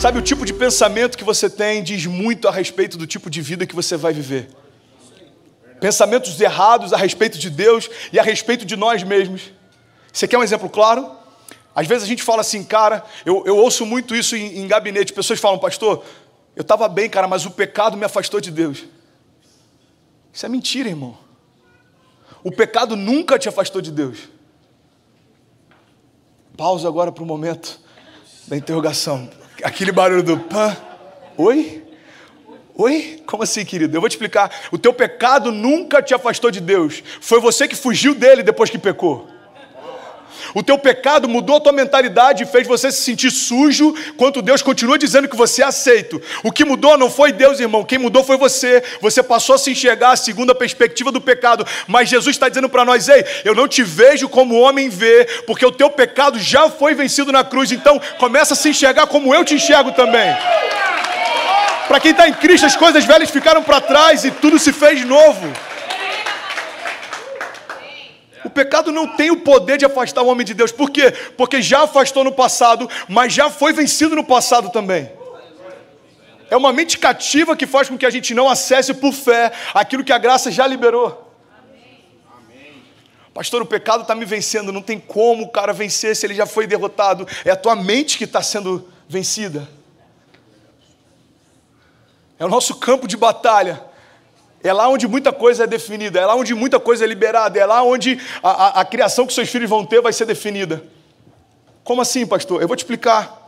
Sabe, o tipo de pensamento que você tem diz muito a respeito do tipo de vida que você vai viver. Pensamentos errados a respeito de Deus e a respeito de nós mesmos. Você quer um exemplo claro? Às vezes a gente fala assim, cara, eu, eu ouço muito isso em, em gabinete. Pessoas falam, pastor, eu estava bem, cara, mas o pecado me afastou de Deus. Isso é mentira, irmão. O pecado nunca te afastou de Deus. Pausa agora para o momento da interrogação. Aquele barulho do pã. Oi? Oi? Como assim, querido? Eu vou te explicar. O teu pecado nunca te afastou de Deus. Foi você que fugiu dele depois que pecou. O teu pecado mudou a tua mentalidade e fez você se sentir sujo, enquanto Deus continua dizendo que você é aceito. O que mudou não foi Deus, irmão, quem mudou foi você. Você passou a se enxergar segundo a perspectiva do pecado. Mas Jesus está dizendo para nós: ei, eu não te vejo como o homem vê, porque o teu pecado já foi vencido na cruz. Então começa a se enxergar como eu te enxergo também. Para quem está em Cristo, as coisas velhas ficaram para trás e tudo se fez novo. O pecado não tem o poder de afastar o homem de Deus. Por quê? Porque já afastou no passado, mas já foi vencido no passado também. É uma mente cativa que faz com que a gente não acesse por fé aquilo que a graça já liberou. Pastor, o pecado está me vencendo. Não tem como o cara vencer se ele já foi derrotado. É a tua mente que está sendo vencida. É o nosso campo de batalha. É lá onde muita coisa é definida, é lá onde muita coisa é liberada, é lá onde a, a, a criação que seus filhos vão ter vai ser definida. Como assim, pastor? Eu vou te explicar.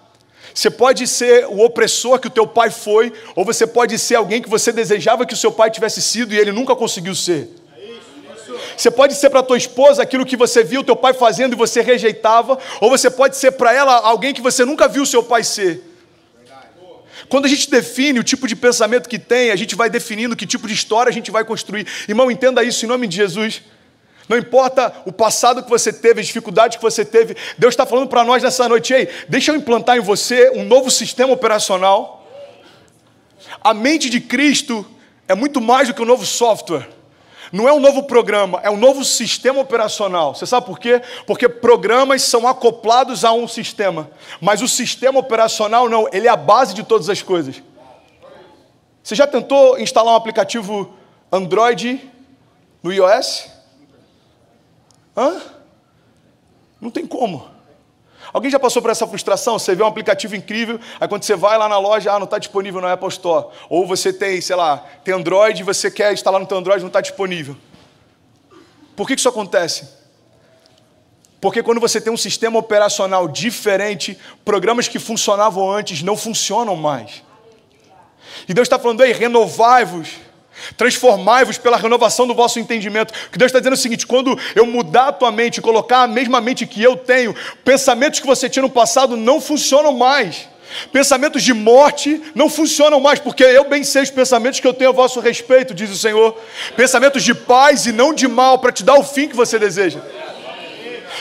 Você pode ser o opressor que o teu pai foi, ou você pode ser alguém que você desejava que o seu pai tivesse sido e ele nunca conseguiu ser. Você pode ser para tua esposa aquilo que você viu teu pai fazendo e você rejeitava, ou você pode ser para ela alguém que você nunca viu seu pai ser. Quando a gente define o tipo de pensamento que tem, a gente vai definindo que tipo de história a gente vai construir. Irmão, entenda isso em nome de Jesus. Não importa o passado que você teve, a dificuldade que você teve, Deus está falando para nós nessa noite, ei, deixa eu implantar em você um novo sistema operacional. A mente de Cristo é muito mais do que um novo software. Não é um novo programa, é um novo sistema operacional. Você sabe por quê? Porque programas são acoplados a um sistema, mas o sistema operacional não, ele é a base de todas as coisas. Você já tentou instalar um aplicativo Android no iOS? Hã? Não tem como. Alguém já passou por essa frustração? Você vê um aplicativo incrível, aí quando você vai lá na loja, ah, não está disponível no Apple Store. Ou você tem, sei lá, tem Android e você quer instalar no teu Android, não está disponível. Por que isso acontece? Porque quando você tem um sistema operacional diferente, programas que funcionavam antes não funcionam mais. E Deus está falando aí, renovai-vos Transformai-vos pela renovação do vosso entendimento. O que Deus está dizendo é o seguinte: quando eu mudar a tua mente, colocar a mesma mente que eu tenho, pensamentos que você tinha no passado não funcionam mais. Pensamentos de morte não funcionam mais, porque eu bem sei os pensamentos que eu tenho a vosso respeito, diz o Senhor. Pensamentos de paz e não de mal, para te dar o fim que você deseja.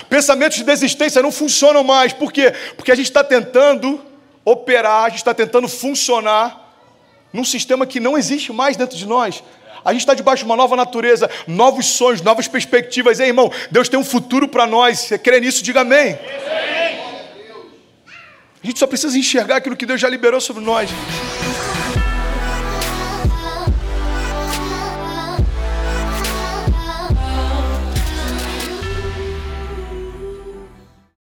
Pensamentos de desistência não funcionam mais, por quê? Porque a gente está tentando operar, a gente está tentando funcionar num sistema que não existe mais dentro de nós. A gente está debaixo de uma nova natureza, novos sonhos, novas perspectivas. Ei, irmão, Deus tem um futuro para nós. Você crê nisso? Diga amém. A gente só precisa enxergar aquilo que Deus já liberou sobre nós.